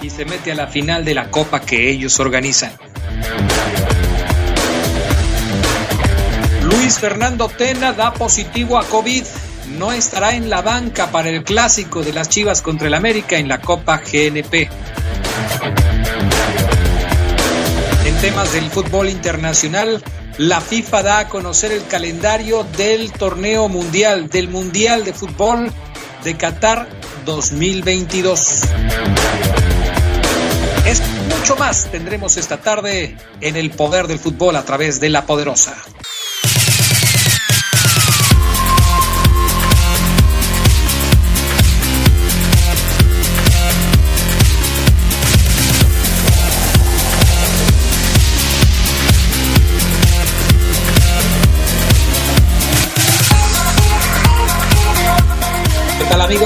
Y se mete a la final de la copa que ellos organizan. Luis Fernando Tena da positivo a COVID. No estará en la banca para el clásico de las Chivas contra el América en la Copa GNP. En temas del fútbol internacional, la FIFA da a conocer el calendario del torneo mundial, del Mundial de Fútbol de Qatar 2022. Es mucho más tendremos esta tarde en el poder del fútbol a través de la poderosa.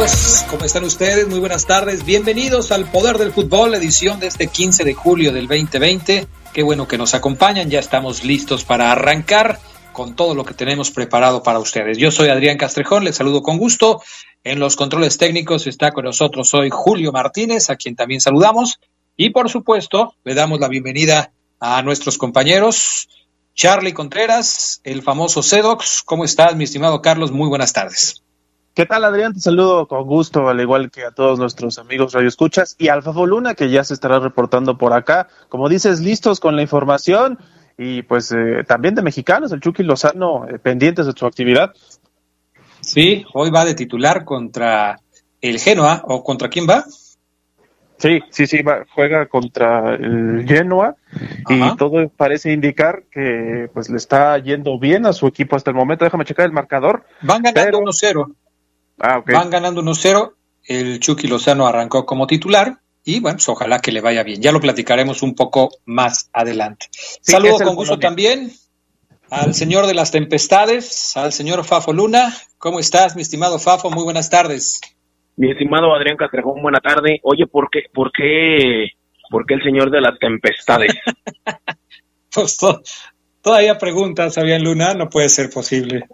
Amigos? ¿Cómo están ustedes? Muy buenas tardes. Bienvenidos al Poder del Fútbol, edición de este 15 de julio del 2020. Qué bueno que nos acompañan. Ya estamos listos para arrancar con todo lo que tenemos preparado para ustedes. Yo soy Adrián Castrejón, les saludo con gusto. En los controles técnicos está con nosotros hoy Julio Martínez, a quien también saludamos. Y por supuesto, le damos la bienvenida a nuestros compañeros. Charlie Contreras, el famoso Sedox. ¿Cómo estás, mi estimado Carlos? Muy buenas tardes. ¿Qué tal, Adrián? Te saludo con gusto, al igual que a todos nuestros amigos Radio Escuchas y al Fafo Luna, que ya se estará reportando por acá. Como dices, listos con la información y pues eh, también de mexicanos, el Chucky Lozano, eh, pendientes de su actividad. Sí, hoy va de titular contra el Genoa, ¿o contra quién va? Sí, sí, sí, va- juega contra el Genoa y Ajá. todo parece indicar que pues le está yendo bien a su equipo hasta el momento. Déjame checar el marcador. Van ganando Pero- 1-0. Ah. Van ganando 1-0. El Chucky Lozano arrancó como titular y bueno, pues ojalá que le vaya bien. Ya lo platicaremos un poco más adelante. Sí, Saludo con gusto Colombia. también al señor de las tempestades, al señor Fafo Luna. ¿Cómo estás, mi estimado Fafo? Muy buenas tardes. Mi estimado Adrián Castrejón, buena tarde. Oye, ¿por qué, por qué, por qué el señor de las tempestades? Pues to- todavía preguntas, Fabián Luna, no puede ser posible.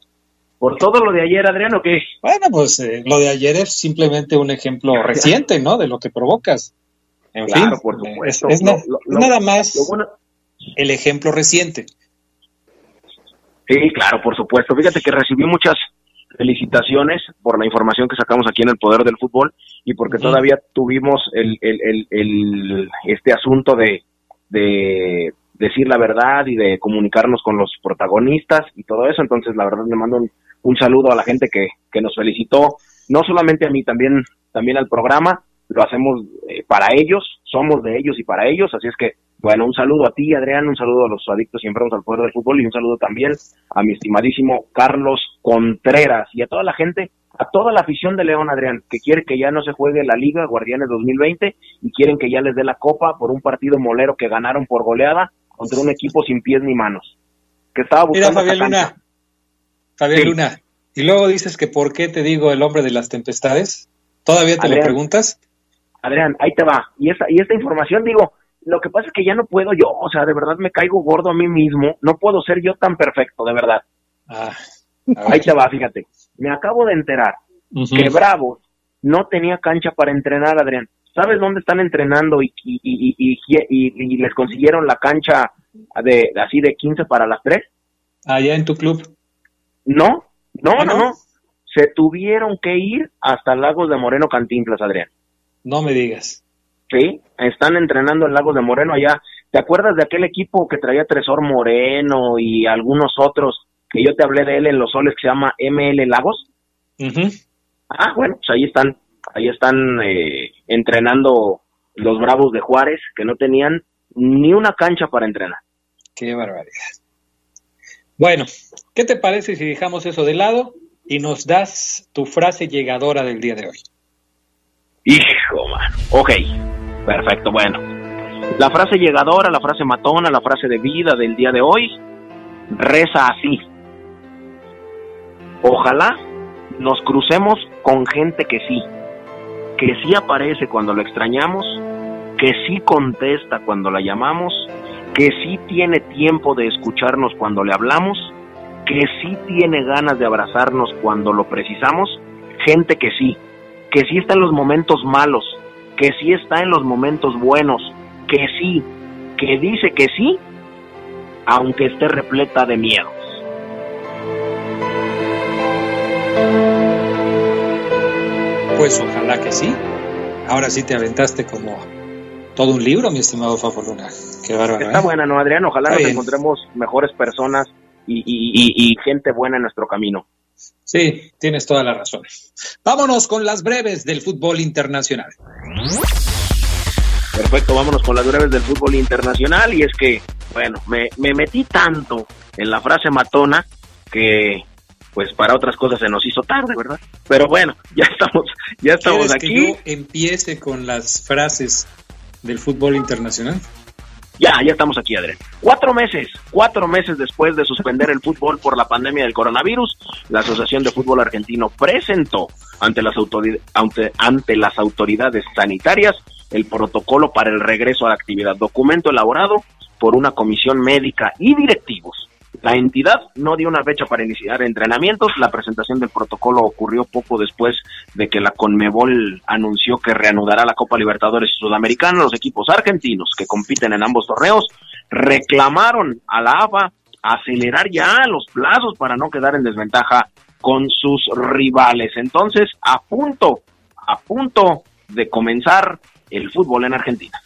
¿Por todo lo de ayer, Adrián, o qué? Bueno, pues eh, lo de ayer es simplemente un ejemplo reciente, ¿no? De lo que provocas. En Claro, fin, por eh, supuesto. Es, es na- Lo- lo- lo- nada más bueno- el ejemplo reciente. sí, claro, por supuesto. Fíjate que recibí muchas felicitaciones por la información que sacamos aquí en el Poder del Fútbol y porque todavía tuvimos el, el, el, el- este asunto de, de decir la verdad y de comunicarnos con los protagonistas y todo eso. Entonces, la verdad, le mando un, un saludo a la gente que, que nos felicitó, no solamente a mí, también, también al programa. Lo hacemos eh, para ellos, somos de ellos y para ellos. Así es que, bueno, un saludo a ti, Adrián, un saludo a los adictos y enfermos al poder del fútbol y un saludo también a mi estimadísimo Carlos Contreras y a toda la gente, a toda la afición de León, Adrián, que quiere que ya no se juegue la Liga Guardianes 2020 y quieren que ya les dé la copa por un partido molero que ganaron por goleada contra un equipo sin pies ni manos. Que estaba Mira, buscando. Luna. Fabián Sí. Luna. Y luego dices que por qué te digo el hombre de las tempestades. ¿Todavía te lo preguntas? Adrián, ahí te va. Y esta, y esta información, digo, lo que pasa es que ya no puedo yo, o sea, de verdad me caigo gordo a mí mismo, no puedo ser yo tan perfecto, de verdad. Ah, Ahí te va, fíjate. Me acabo de enterar que Bravos no tenía cancha para entrenar, Adrián. ¿Sabes dónde están entrenando y, y, y, y, y- y les consiguieron la cancha de así de 15 para las 3? Allá en tu club. No, no, ¿Ah, no, no? no. Se tuvieron que ir hasta Lagos de Moreno Cantinflas, Adrián. No me digas. Sí, están entrenando en Lagos de Moreno allá. ¿Te acuerdas de aquel equipo que traía Tresor Moreno y algunos otros que yo te hablé de él en los soles que se llama ML Lagos. Ah, bueno, pues ahí están, ahí están eh, entrenando los Bravos de Juárez, que no tenían ni una cancha para entrenar. Qué barbaridad. Bueno, ¿qué te parece si dejamos eso de lado y nos das tu frase llegadora del día de hoy? Hijo, man. Ok, perfecto, bueno. La frase llegadora, la frase matona, la frase de vida del día de hoy reza así. Ojalá nos crucemos con gente que sí, que sí aparece cuando lo extrañamos, que sí contesta cuando la llamamos, que sí tiene tiempo de escucharnos cuando le hablamos, que sí tiene ganas de abrazarnos cuando lo precisamos, gente que sí, que sí está en los momentos malos, que sí está en los momentos buenos, que sí, que dice que sí, aunque esté repleta de miedos. Pues ojalá que sí. Ahora sí te aventaste como todo un libro, mi estimado Fafo Luna. Qué bárbaro. Está ¿eh? buena, ¿no, Adrián? Ojalá nos encontremos mejores personas y, y, y gente buena en nuestro camino. Sí, tienes toda la razón. Vámonos con las breves del fútbol internacional. Perfecto, vámonos con las breves del fútbol internacional. Y es que, bueno, me, me metí tanto en la frase matona que pues para otras cosas se nos hizo tarde, ¿verdad? Pero bueno, ya estamos, ya estamos aquí. que yo empiece con las frases del fútbol internacional? Ya, ya estamos aquí, Adrián. Cuatro meses, cuatro meses después de suspender el fútbol por la pandemia del coronavirus, la Asociación de Fútbol Argentino presentó ante las, ante, ante las autoridades sanitarias el protocolo para el regreso a la actividad, documento elaborado por una comisión médica y directivos la entidad no dio una fecha para iniciar entrenamientos. La presentación del protocolo ocurrió poco después de que la Conmebol anunció que reanudará la Copa Libertadores Sudamericana. Los equipos argentinos que compiten en ambos torneos reclamaron a la AFA acelerar ya los plazos para no quedar en desventaja con sus rivales. Entonces, a punto, a punto de comenzar el fútbol en Argentina.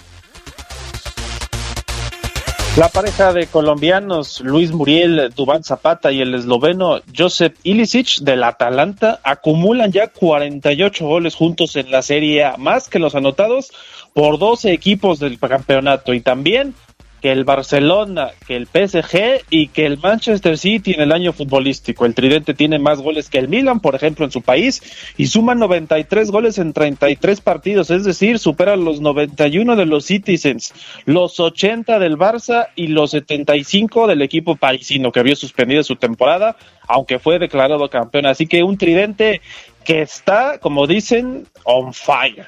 La pareja de colombianos Luis Muriel Dubán Zapata y el esloveno Josep Ilicic del Atalanta acumulan ya 48 goles juntos en la Serie más que los anotados por 12 equipos del campeonato. Y también que el Barcelona, que el PSG y que el Manchester City en el año futbolístico. El Tridente tiene más goles que el Milan, por ejemplo, en su país y suma 93 goles en 33 partidos, es decir, supera los 91 de los Citizens, los 80 del Barça y los 75 del equipo parisino que había suspendido su temporada, aunque fue declarado campeón. Así que un Tridente que está, como dicen, on fire.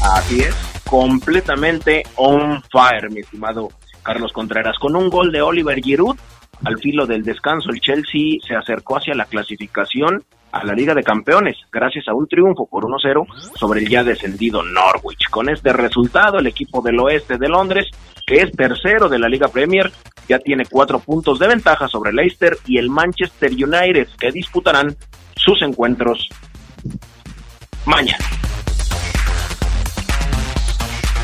Así es completamente on fire, mi estimado Carlos Contreras. Con un gol de Oliver Giroud, al filo del descanso, el Chelsea se acercó hacia la clasificación a la Liga de Campeones, gracias a un triunfo por 1-0 sobre el ya descendido Norwich. Con este resultado, el equipo del oeste de Londres, que es tercero de la Liga Premier, ya tiene cuatro puntos de ventaja sobre Leicester y el Manchester United, que disputarán sus encuentros mañana.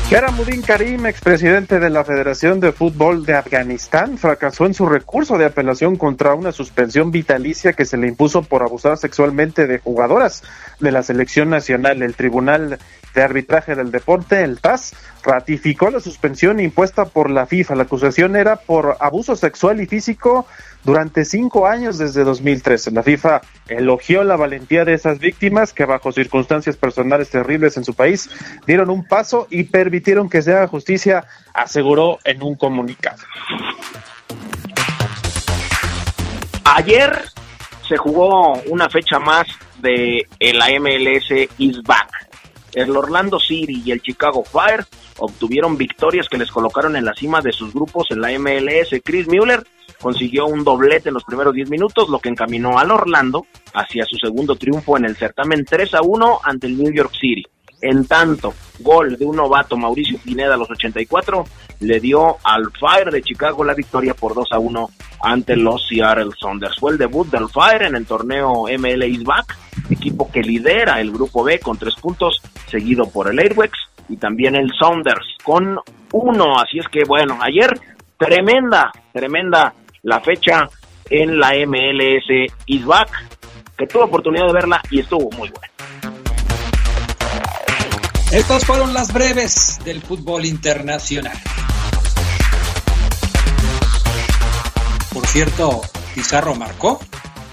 Karamuddin Karim, expresidente de la Federación de Fútbol de Afganistán, fracasó en su recurso de apelación contra una suspensión vitalicia que se le impuso por abusar sexualmente de jugadoras de la selección nacional. El Tribunal de Arbitraje del Deporte, el TAS, ratificó la suspensión impuesta por la FIFA. La acusación era por abuso sexual y físico durante cinco años desde 2013. La FIFA elogió la valentía de esas víctimas que bajo circunstancias personales terribles en su país dieron un paso y permitieron que se haga justicia, aseguró en un comunicado. Ayer se jugó una fecha más de la MLS Is Back. El Orlando City y el Chicago Fire obtuvieron victorias que les colocaron en la cima de sus grupos en la MLS. Chris Mueller consiguió un doblete en los primeros 10 minutos, lo que encaminó al Orlando hacia su segundo triunfo en el certamen 3 a 1 ante el New York City. En tanto, gol de un novato Mauricio Pineda a los 84 le dio al Fire de Chicago la victoria por 2 a 1 ante los Seattle Sounders. Fue el debut del Fire en el torneo ML Back, equipo que lidera el grupo B con tres puntos, seguido por el Airwax y también el Sounders con uno. Así es que bueno, ayer tremenda, tremenda la fecha en la MLS Isback, que tuve oportunidad de verla y estuvo muy buena. Estas fueron las breves del fútbol internacional. Por cierto, Pizarro marcó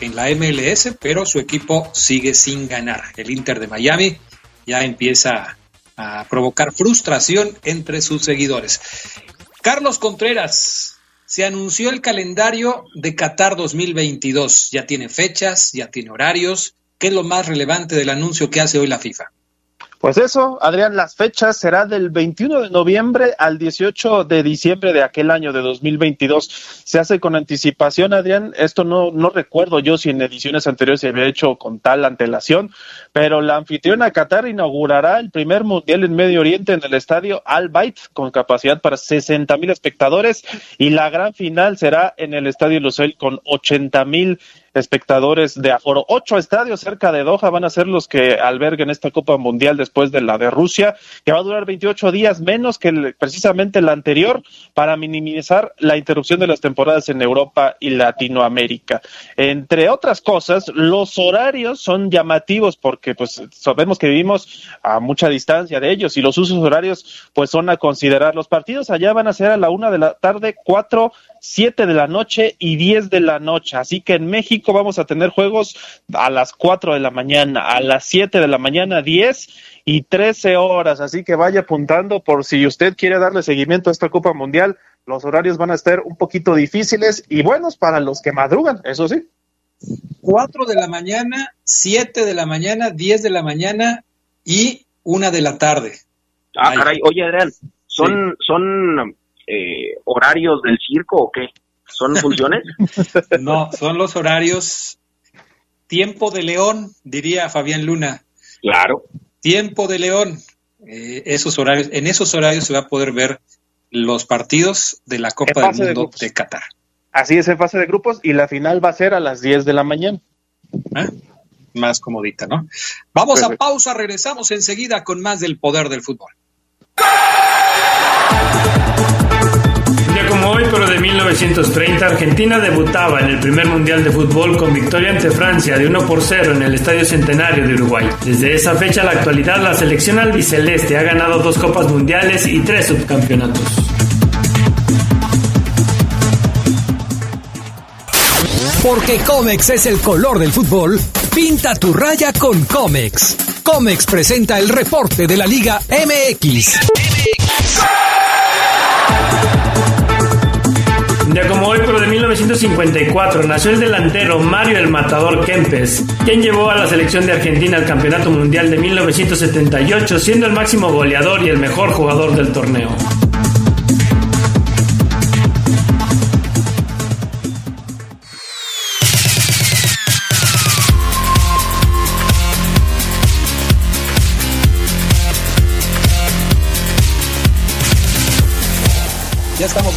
en la MLS, pero su equipo sigue sin ganar. El Inter de Miami ya empieza a provocar frustración entre sus seguidores. Carlos Contreras, se anunció el calendario de Qatar 2022. Ya tiene fechas, ya tiene horarios. ¿Qué es lo más relevante del anuncio que hace hoy la FIFA? Pues eso, Adrián, las fechas será del 21 de noviembre al 18 de diciembre de aquel año de 2022. Se hace con anticipación, Adrián. Esto no, no recuerdo yo si en ediciones anteriores se había hecho con tal antelación, pero la anfitriona Qatar inaugurará el primer mundial en Medio Oriente en el estadio Al Bayt con capacidad para 60 mil espectadores y la gran final será en el estadio Lusail con 80 mil espectadores de aforo. Ocho estadios cerca de Doha van a ser los que alberguen esta Copa Mundial después de la de Rusia, que va a durar 28 días menos que precisamente la anterior para minimizar la interrupción de las temporadas en Europa y Latinoamérica. Entre otras cosas, los horarios son llamativos porque pues sabemos que vivimos a mucha distancia de ellos y los usos horarios pues son a considerar. Los partidos allá van a ser a la una de la tarde, cuatro 7 de la noche y 10 de la noche. Así que en México vamos a tener juegos a las 4 de la mañana, a las 7 de la mañana, 10 y 13 horas. Así que vaya apuntando por si usted quiere darle seguimiento a esta Copa Mundial. Los horarios van a estar un poquito difíciles y buenos para los que madrugan, eso sí. 4 de la mañana, 7 de la mañana, 10 de la mañana y 1 de la tarde. Ah, caray, oye Adrián, son, son eh, horarios del circo o qué? ¿Son funciones? no, son los horarios tiempo de león, diría Fabián Luna. Claro. Tiempo de león. Eh, esos horarios, en esos horarios se va a poder ver los partidos de la Copa del Mundo de, Qatar. Así es, en fase de grupos y la final va a ser a las 10 de la mañana. ¿Eh? Más comodita, ¿no? Vamos a pausa, regresamos enseguida con más del poder del fútbol como hoy, pero de 1930, Argentina debutaba en el primer Mundial de Fútbol con victoria ante Francia de 1 por 0 en el Estadio Centenario de Uruguay. Desde esa fecha a la actualidad, la selección albiceleste ha ganado dos Copas Mundiales y tres subcampeonatos. Porque Comex es el color del fútbol, pinta tu raya con Comex. Comex presenta el reporte de la Liga MX. 1954, nació el delantero Mario el Matador Kempes, quien llevó a la selección de Argentina al Campeonato Mundial de 1978, siendo el máximo goleador y el mejor jugador del torneo.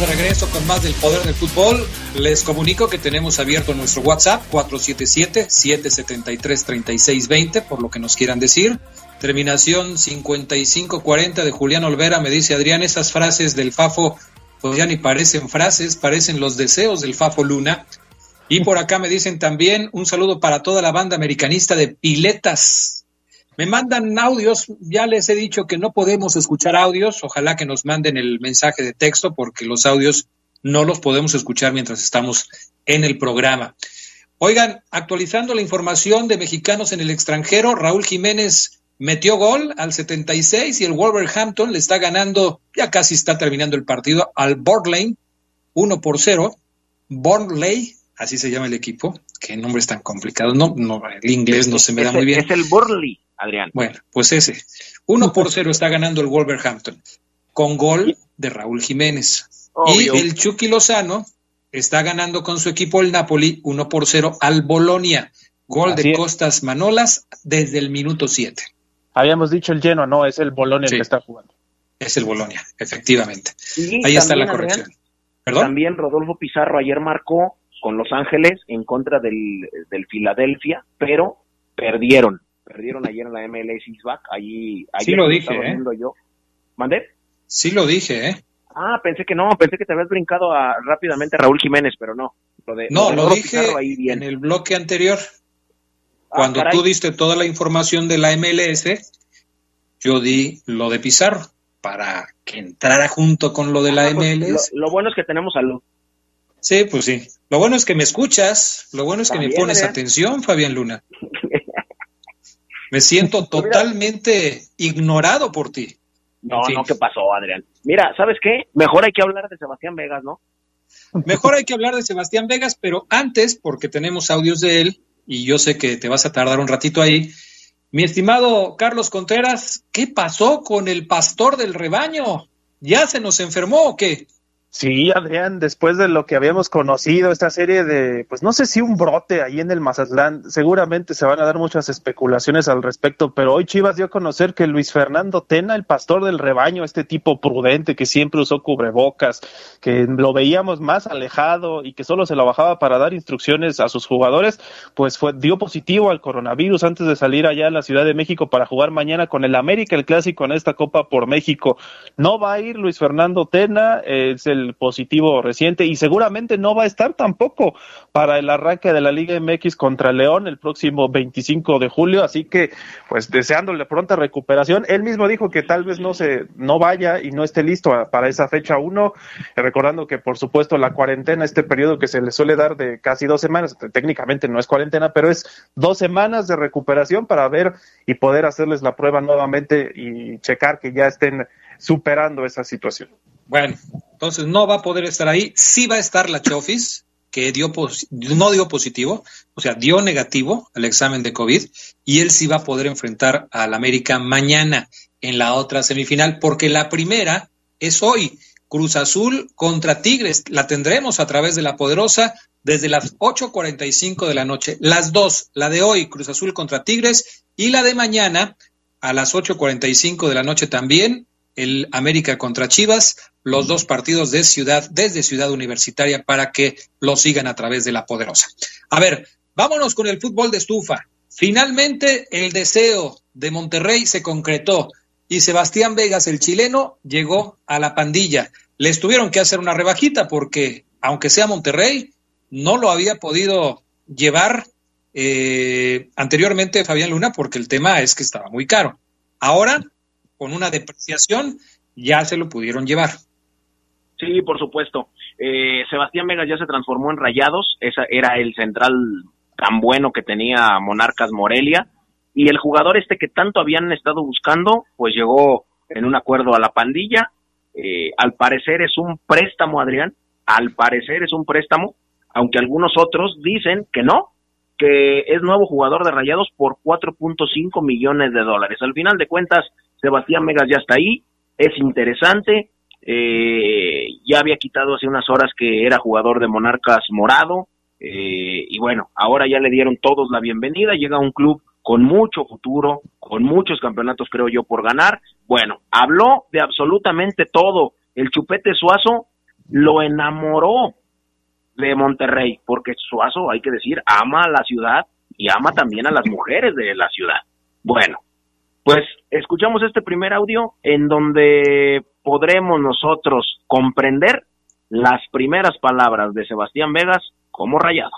De regreso con más del poder del fútbol. Les comunico que tenemos abierto nuestro WhatsApp 477-773-3620 por lo que nos quieran decir. Terminación 5540 de Julián Olvera me dice Adrián, esas frases del Fafo pues ya ni parecen frases, parecen los deseos del Fafo Luna. Y por acá me dicen también un saludo para toda la banda americanista de Piletas, me mandan audios, ya les he dicho que no podemos escuchar audios, ojalá que nos manden el mensaje de texto porque los audios no los podemos escuchar mientras estamos en el programa. Oigan, actualizando la información de mexicanos en el extranjero, Raúl Jiménez metió gol al 76 y el Wolverhampton le está ganando, ya casi está terminando el partido, al Borlane 1 por 0. Borley, así se llama el equipo, qué nombre es tan complicado, no, no, el inglés no se me da muy bien. Es el Borley. Adrián. Bueno, pues ese. Uno por cero está ganando el Wolverhampton con gol de Raúl Jiménez. Y el Chucky Lozano está ganando con su equipo el Napoli uno por cero al Bolonia. Gol de Costas Manolas desde el minuto 7. Habíamos dicho el lleno, no, es el Bolonia el que está jugando. Es el Bolonia, efectivamente. Ahí está la corrección. También Rodolfo Pizarro ayer marcó con Los Ángeles en contra del, del Filadelfia, pero perdieron perdieron ayer en la MLS Isback, allí, sí lo dije, ¿eh? Yo. ¿Mandé? Sí lo dije, ¿eh? Ah, pensé que no, pensé que te habías brincado a, rápidamente a Raúl Jiménez, pero no. no, lo, dije en el bloque anterior. Ah, Cuando tú diste toda la información de la MLS, yo di lo de Pizarro para que entrara junto con lo de la MLS. Ah, lo, bueno es que tenemos salud. Sí, pues sí. Lo bueno es que me escuchas, lo bueno es que me pones atención, Fabián Luna. me siento pues totalmente ignorado por ti. No, no, ¿qué pasó, Adrián? Mira, ¿sabes qué? Mejor hay que hablar de Sebastián Vegas, ¿no? Mejor hay que hablar de Sebastián Vegas, pero antes, porque tenemos audios de él, y yo sé que te vas a tardar un ratito ahí, mi estimado Carlos Contreras, ¿qué pasó con el pastor del rebaño? ¿Ya se nos enfermó o qué? Sí, Adrián, después de lo que habíamos conocido, esta serie de, pues no sé si un brote ahí en el Mazatlán, seguramente se van a dar muchas especulaciones al respecto, pero hoy Chivas dio a conocer que Luis Fernando Tena, el pastor del rebaño, este tipo prudente que siempre usó cubrebocas, que lo veíamos más alejado y que solo se lo bajaba para dar instrucciones a sus jugadores, pues fue, dio positivo al coronavirus antes de salir allá a la Ciudad de México para jugar mañana con el América, el clásico en esta Copa por México. No va a ir Luis Fernando Tena, es positivo reciente y seguramente no va a estar tampoco para el arranque de la Liga MX contra León el próximo 25 de julio, así que pues deseándole pronta recuperación. Él mismo dijo que tal vez no se no vaya y no esté listo para esa fecha uno, recordando que por supuesto la cuarentena, este periodo que se le suele dar de casi dos semanas, técnicamente no es cuarentena, pero es dos semanas de recuperación para ver y poder hacerles la prueba nuevamente y checar que ya estén superando esa situación. Bueno, entonces no va a poder estar ahí. Sí va a estar la Chofis, que dio no dio positivo, o sea, dio negativo al examen de COVID, y él sí va a poder enfrentar al América mañana en la otra semifinal, porque la primera es hoy. Cruz Azul contra Tigres. La tendremos a través de la Poderosa desde las 8.45 de la noche. Las dos, la de hoy, Cruz Azul contra Tigres, y la de mañana a las 8.45 de la noche también, el América contra Chivas, los dos partidos de ciudad, desde Ciudad Universitaria, para que lo sigan a través de la poderosa. A ver, vámonos con el fútbol de estufa. Finalmente, el deseo de Monterrey se concretó y Sebastián Vegas, el chileno, llegó a la pandilla. Les tuvieron que hacer una rebajita porque, aunque sea Monterrey, no lo había podido llevar eh, anteriormente Fabián Luna porque el tema es que estaba muy caro. Ahora con una depreciación, ya se lo pudieron llevar. Sí, por supuesto. Eh, Sebastián Vegas ya se transformó en Rayados, esa era el central tan bueno que tenía Monarcas Morelia, y el jugador este que tanto habían estado buscando, pues llegó en un acuerdo a la pandilla. Eh, al parecer es un préstamo, Adrián, al parecer es un préstamo, aunque algunos otros dicen que no, que es nuevo jugador de Rayados por 4.5 millones de dólares. Al final de cuentas, Sebastián Megas ya está ahí, es interesante, eh, ya había quitado hace unas horas que era jugador de Monarcas Morado, eh, y bueno, ahora ya le dieron todos la bienvenida, llega a un club con mucho futuro, con muchos campeonatos creo yo por ganar. Bueno, habló de absolutamente todo. El Chupete Suazo lo enamoró de Monterrey, porque Suazo, hay que decir, ama a la ciudad y ama también a las mujeres de la ciudad. Bueno, pues escuchamos este primer audio en donde podremos nosotros comprender las primeras palabras de Sebastián Vegas como rayado.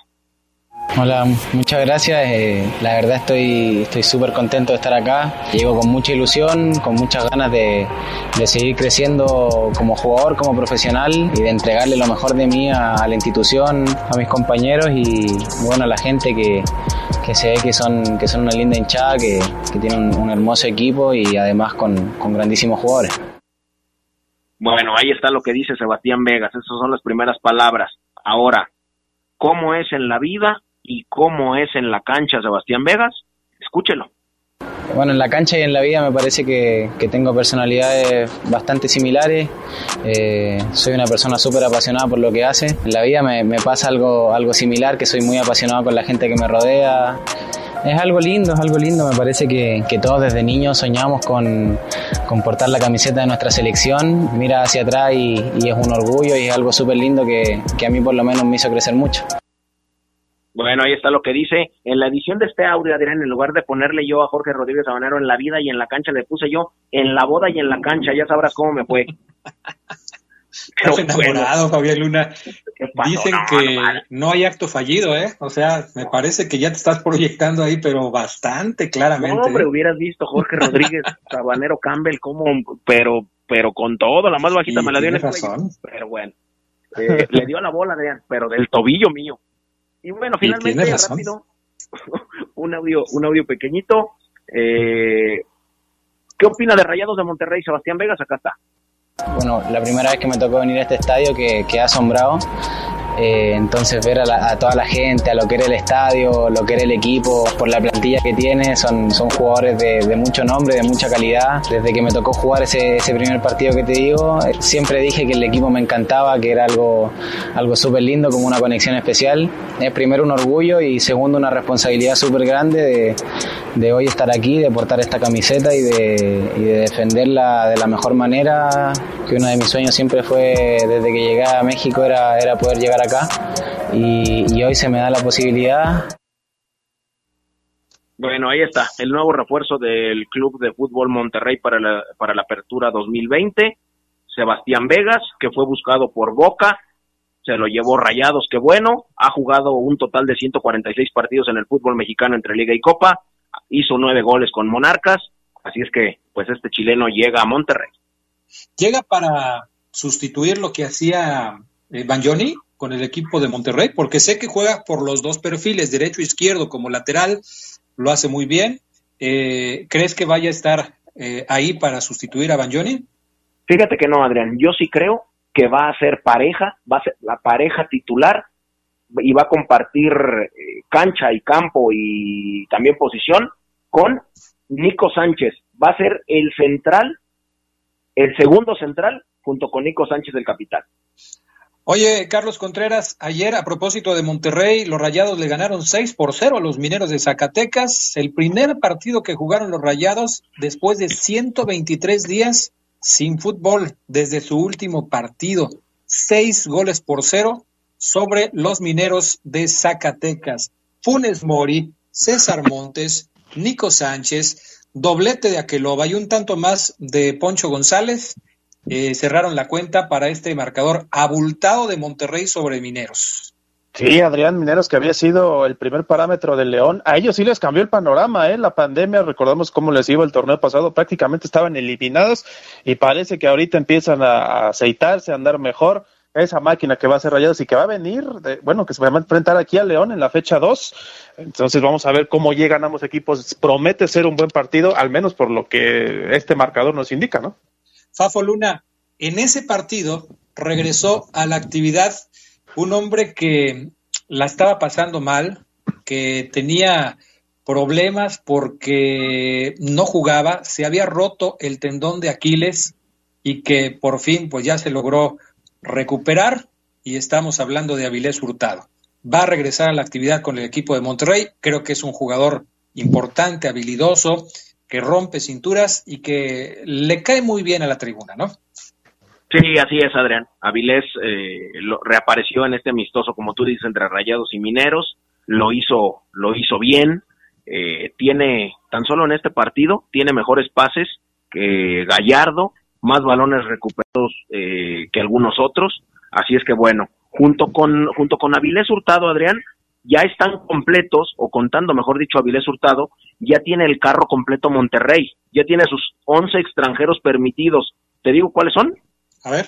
Hola, muchas gracias. Eh, la verdad estoy estoy súper contento de estar acá. Llego con mucha ilusión, con muchas ganas de, de, seguir creciendo como jugador, como profesional y de entregarle lo mejor de mí a, la institución, a mis compañeros y bueno a la gente que, que se ve que son, que son una linda hinchada, que, que tiene un, hermoso equipo y además con, con grandísimos jugadores. Bueno, ahí está lo que dice Sebastián Vegas. Esas son las primeras palabras. Ahora, ¿cómo es en la vida? y cómo es en la cancha Sebastián Vegas, escúchelo. Bueno, en la cancha y en la vida me parece que, tengo personalidades bastante similares. Eh, soy una persona súper apasionada por lo que hace. En la vida me, pasa algo, algo similar, que soy muy apasionado con la gente que me rodea. Es algo lindo, es algo lindo. Me parece que, todos desde niños soñamos con, portar la camiseta de nuestra selección. Mira hacia atrás y, es un orgullo y es algo súper lindo que, que a mí por lo menos me hizo crecer mucho. Bueno, ahí está lo que dice. En la edición de este audio, Adrián, en lugar de ponerle yo a Jorge Rodríguez Sabanero en la vida y en la cancha, le puse yo en la boda y en la cancha. Ya sabrás cómo me fue. Estás enamorado, Fabián Luna. Dicen que no hay acto fallido, ¿eh? O sea, me parece que ya te estás proyectando ahí, pero bastante claramente. No, hombre, ¿eh? hubieras visto Jorge Rodríguez, Sabanero Campbell, como, pero, pero con todo, la más bajita me la dio en el razón. Pero bueno, eh, le dio la bola, pero del tobillo mío. Y bueno, finalmente, rápido, un audio, un audio pequeñito. Eh, ¿Qué opina de Rayados de Monterrey, Sebastián Vegas? Acá está. Bueno, la primera vez que me tocó venir a este estadio que, que ha asombrado eh, entonces ver a, toda la gente, a lo que era el estadio, lo que era el equipo, por la plantilla que tiene, son, son jugadores de, mucho nombre, de mucha calidad. Desde que me tocó jugar ese, ese primer partido que te digo, eh, siempre dije que el equipo me encantaba, que era algo, algo súper lindo, como una conexión especial. Es primero un orgullo y segundo una responsabilidad súper grande de, de, hoy estar aquí, de portar esta camiseta y de, y de defenderla de la mejor manera, que uno de mis sueños siempre fue desde que llegué a México era, era poder llegar acá y, hoy se me da la posibilidad. Bueno, ahí está, el nuevo refuerzo del Club de Fútbol Monterrey para la, para la apertura 2020, Sebastián Vegas, que fue buscado por Boca, se lo llevó Rayados, que bueno, ha jugado un total de 146 partidos en el fútbol mexicano entre Liga y Copa, hizo nueve goles con Monarcas, así es que pues este chileno llega a Monterrey. Llega para sustituir lo que hacía eh, Banjoni con el equipo de Monterrey, porque sé que juega por los dos perfiles, derecho e izquierdo, como lateral, lo hace muy bien. Eh, ¿Crees que vaya a estar eh, ahí para sustituir a Banjoni? Fíjate que no, Adrián. Yo sí creo que va a ser pareja, va a ser la pareja titular y va a compartir eh, cancha y campo y también posición con Nico Sánchez. Va a ser el central, el segundo central, junto con Nico Sánchez, el capitán. Oye, Carlos Contreras, ayer a propósito de Monterrey, los Rayados le ganaron 6 por 0 a los Mineros de Zacatecas, el primer partido que jugaron los Rayados después de 123 días sin fútbol desde su último partido. Seis goles por cero sobre los Mineros de Zacatecas. Funes Mori, César Montes, Nico Sánchez, doblete de Aqueloba y un tanto más de Poncho González eh, cerraron la cuenta para este marcador abultado de Monterrey sobre Mineros. Sí, Adrián Mineros, que había sido el primer parámetro del León, a ellos sí les cambió el panorama, ¿eh? La pandemia, recordamos cómo les iba el torneo pasado, prácticamente estaban eliminados y parece que ahorita empiezan a aceitarse, a andar mejor. Esa máquina que va a ser Rayados y que va a venir, bueno, que se va a enfrentar aquí a León en la fecha 2. Entonces vamos a ver cómo llegan ambos equipos. Promete ser un buen partido, al menos por lo que este marcador nos indica, ¿no? Fafo Luna, en ese partido regresó a la actividad un hombre que la estaba pasando mal, que tenía problemas porque no jugaba, se había roto el tendón de Aquiles y que por fin pues ya se logró recuperar y estamos hablando de Avilés Hurtado. Va a regresar a la actividad con el equipo de Monterrey, creo que es un jugador importante, habilidoso, que rompe cinturas y que le cae muy bien a la tribuna, ¿no? Sí, así es, Adrián. Avilés eh, lo, reapareció en este amistoso, como tú dices, entre Rayados y Mineros. Lo hizo, lo hizo bien. Eh, tiene, tan solo en este partido, tiene mejores pases que Gallardo, más balones recuperados eh, que algunos otros. Así es que bueno, junto con, junto con Avilés Hurtado, Adrián, ya están completos, o contando, mejor dicho, Avilés Hurtado, ya tiene el carro completo Monterrey, ya tiene sus 11 extranjeros permitidos. ¿Te digo cuáles son? A ver.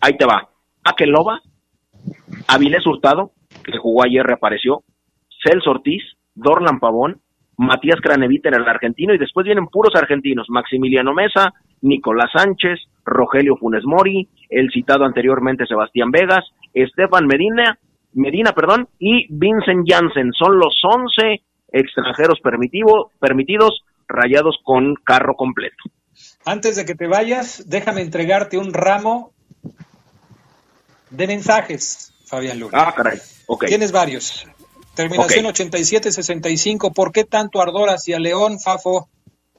Ahí te va. Aqueloba, Avilés Hurtado, que jugó ayer, reapareció, Celso Ortiz, Dorlan Pavón, Matías Cranevita en el argentino, y después vienen puros argentinos, Maximiliano Mesa, Nicolás Sánchez, Rogelio Funes Mori, el citado anteriormente Sebastián Vegas, Estefan Medina Medina, perdón, y Vincent Janssen. Son los 11 extranjeros permitidos rayados con carro completo. Antes de que te vayas, déjame entregarte un ramo de mensajes, Fabián Luna. Ah, caray. Okay. Tienes varios. Terminación 8765. ¿Por qué tanto ardor hacia León, Fafo?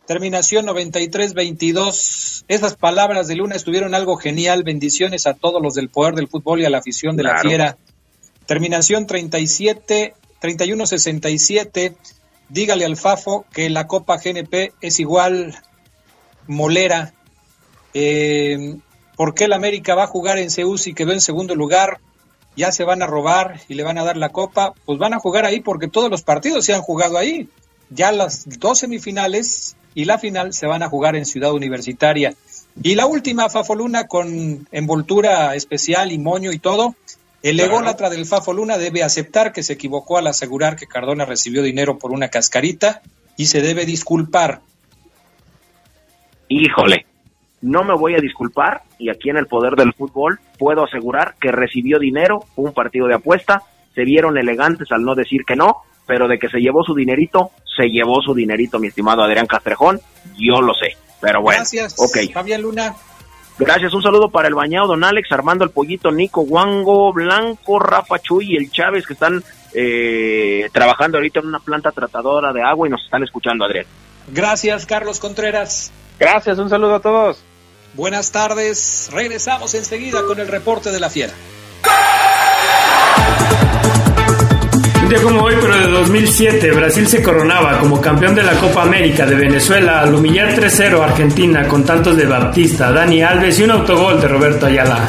Terminación 9322. Esas palabras de Luna estuvieron algo genial. Bendiciones a todos los del poder del fútbol y a la afición de la fiera. Terminación 37, 3167. Dígale al Fafo que la Copa GNP es igual molera. Eh, ¿Por qué el América va a jugar en Seúl y quedó en segundo lugar? Ya se van a robar y le van a dar la copa. Pues van a jugar ahí porque todos los partidos se han jugado ahí. Ya las dos semifinales y la final se van a jugar en Ciudad Universitaria. Y la última, Fafoluna, con envoltura especial y moño y todo. El ególatra del Fafoluna debe aceptar que se equivocó al asegurar que Cardona recibió dinero por una cascarita y se debe disculpar. Híjole, no me voy a disculpar y aquí en el poder del fútbol puedo asegurar que recibió dinero, un partido de apuesta, se vieron elegantes al no decir que no, pero de que se llevó su dinerito, se llevó su dinerito, mi estimado Adrián Castrejón, yo lo sé. Pero bueno, Gracias, ok. Fabián Luna. Gracias, un saludo para el bañado Don Alex, Armando el Pollito, Nico, Wango, Blanco, Rafa Chuy y el Chávez que están eh, trabajando ahorita en una planta tratadora de agua y nos están escuchando, Adrián. Gracias, Carlos Contreras. Gracias, un saludo a todos. Buenas tardes. Regresamos enseguida con el reporte de la fiera. Un día como hoy, pero de 2007, Brasil se coronaba como campeón de la Copa América de Venezuela al humillar 3-0 a Argentina con tantos de Baptista, Dani Alves y un autogol de Roberto Ayala.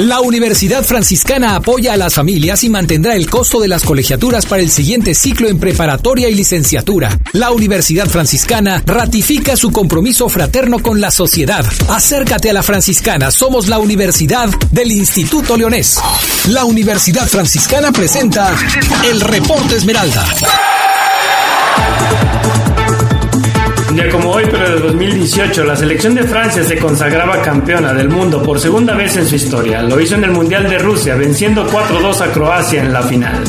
La Universidad Franciscana apoya a las familias y mantendrá el costo de las colegiaturas para el siguiente ciclo en preparatoria y licenciatura. La Universidad Franciscana ratifica su compromiso fraterno con la sociedad. Acércate a la Franciscana, somos la Universidad del Instituto Leonés. La Universidad Franciscana presenta el Reporte Esmeralda. Día como hoy, pero de 2018, la selección de Francia se consagraba campeona del mundo por segunda vez en su historia. Lo hizo en el Mundial de Rusia, venciendo 4-2 a Croacia en la final.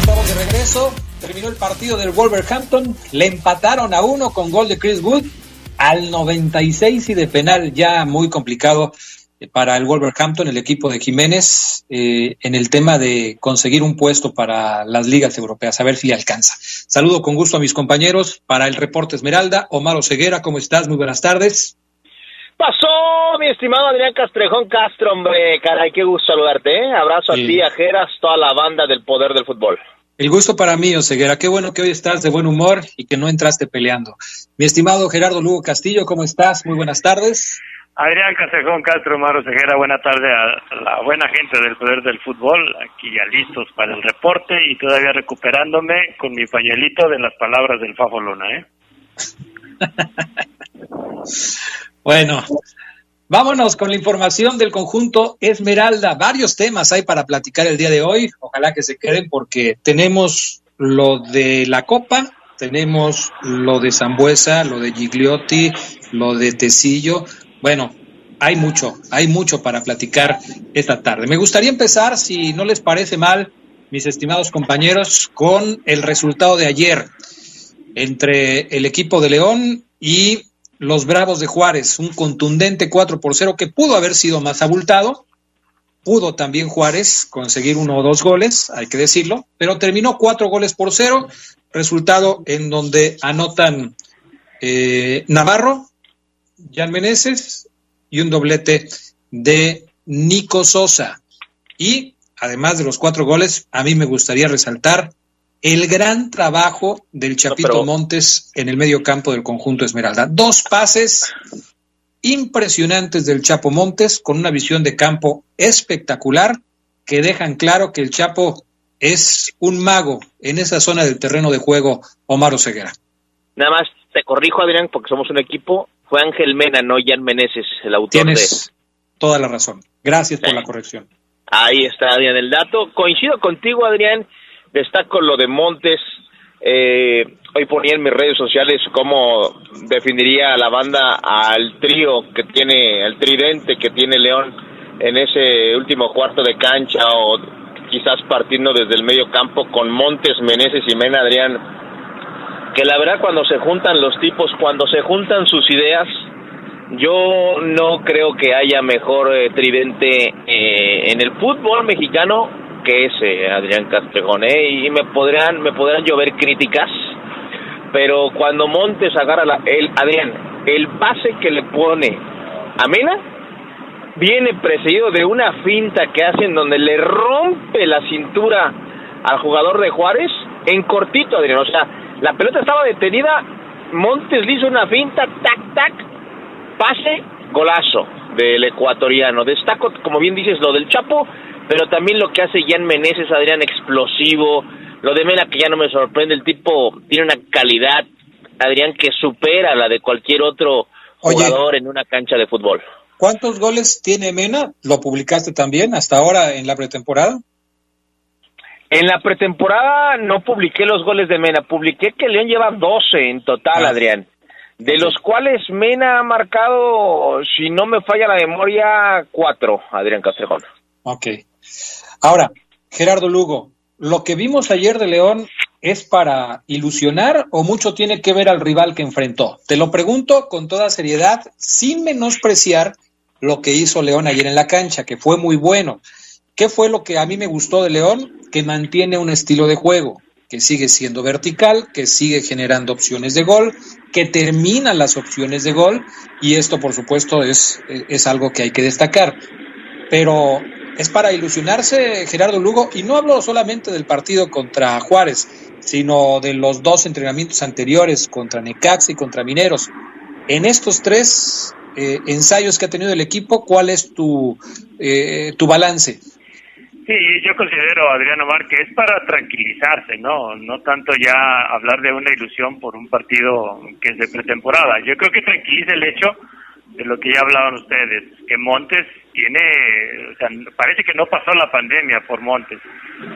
Estamos de regreso. Terminó el partido del Wolverhampton. Le empataron a uno con gol de Chris Wood al 96 y de penal ya muy complicado eh, para el Wolverhampton, el equipo de Jiménez, eh, en el tema de conseguir un puesto para las ligas europeas, a ver si le alcanza. Saludo con gusto a mis compañeros para el reporte Esmeralda. Omar Oseguera, ¿cómo estás? Muy buenas tardes. Pasó, mi estimado Adrián Castrejón Castro, hombre, caray, qué gusto saludarte, ¿eh? Abrazo Sí. a ti, a Geras, toda la banda del poder del fútbol. El gusto para mí, Oseguera. Qué bueno que hoy estás de buen humor y que no entraste peleando. Mi estimado Gerardo Lugo Castillo, ¿cómo estás? Muy buenas tardes. Adrián Casejón Castro, Maro Ceguera, buena tarde a la buena gente del Poder del Fútbol, aquí ya listos para el reporte y todavía recuperándome con mi pañuelito de las palabras del Fafo Luna, ¿eh? Bueno, vámonos con la información del conjunto Esmeralda. Varios temas hay para platicar el día de hoy. Ojalá que se queden porque tenemos lo de la Copa, tenemos lo de Zambuesa, lo de Gigliotti, lo de Tecillo. Bueno, hay mucho, hay mucho para platicar esta tarde. Me gustaría empezar, si no les parece mal, mis estimados compañeros, con el resultado de ayer entre el equipo de León y los Bravos de Juárez, un contundente 4 por 0 que pudo haber sido más abultado, pudo también Juárez conseguir uno o dos goles, hay que decirlo, pero terminó cuatro goles por cero, resultado en donde anotan eh, Navarro, Jan Meneses y un doblete de Nico Sosa. Y además de los cuatro goles, a mí me gustaría resaltar el gran trabajo del Chapito pero- Montes en el medio campo del conjunto Esmeralda. Dos pases impresionantes del Chapo Montes con una visión de campo espectacular que dejan claro que el Chapo es un mago en esa zona del terreno de juego Omar Oseguera. Nada más te corrijo, Adrián, porque somos un equipo. Fue Ángel Mena, no Jan Meneses, el autor Tienes toda la razón. Gracias por la corrección. de... Ahí está, Adrián, el dato. Coincido contigo, Adrián. Destaco lo de Montes. Eh, hoy ponía en mis redes sociales cómo definiría la banda al trío que tiene, al tridente que tiene León en ese último cuarto de cancha o quizás partiendo desde el medio campo con Montes, Meneses y Mena, Adrián. Que la verdad cuando se juntan los tipos, cuando se juntan sus ideas, yo no creo que haya mejor eh, tridente eh, en el fútbol mexicano que ese Adrián Castrejón, ¿eh? y me podrán me llover críticas, pero cuando Montes agarra la, el Adrián, el pase que le pone a Mena, viene precedido de una finta que hacen donde le rompe la cintura al jugador de Juárez en cortito, Adrián. O sea, la pelota estaba detenida, Montes le hizo una finta, tac, tac, pase, golazo del ecuatoriano. Destaco, como bien dices, lo del Chapo, pero también lo que hace Jan Meneses, Adrián, explosivo. Lo de Mena, que ya no me sorprende, el tipo tiene una calidad, Adrián, que supera la de cualquier otro jugador en una cancha de fútbol. ¿Cuántos goles tiene Mena? ¿Lo publicaste también hasta ahora en la pretemporada? En la pretemporada no publiqué los goles de Mena, publiqué que León lleva 12 en total, ah. Adrián, de los cuales Mena ha marcado, si no me falla la memoria, cuatro, Adrián Castrejón. Ok. Ahora, Gerardo Lugo, ¿lo que vimos ayer de León es para ilusionar o mucho tiene que ver al rival que enfrentó? Te lo pregunto con toda seriedad, sin menospreciar lo que hizo León ayer en la cancha, que fue muy bueno. ¿Qué fue lo que a mí me gustó de León? Que mantiene un estilo de juego, que sigue siendo vertical, que sigue generando opciones de gol, que termina las opciones de gol, y esto por supuesto es, es algo que hay que destacar. Pero es para ilusionarse Gerardo Lugo, y no hablo solamente del partido contra Juárez, sino de los dos entrenamientos anteriores contra Necaxa y contra Mineros. En estos tres eh, ensayos que ha tenido el equipo, ¿cuál es tu, eh, tu balance? Sí, yo considero, Adriano Mar, que es para tranquilizarse, ¿no? No tanto ya hablar de una ilusión por un partido que es de pretemporada. Yo creo que tranquiliza el hecho de lo que ya hablaban ustedes, que Montes tiene, o sea, parece que no pasó la pandemia por Montes,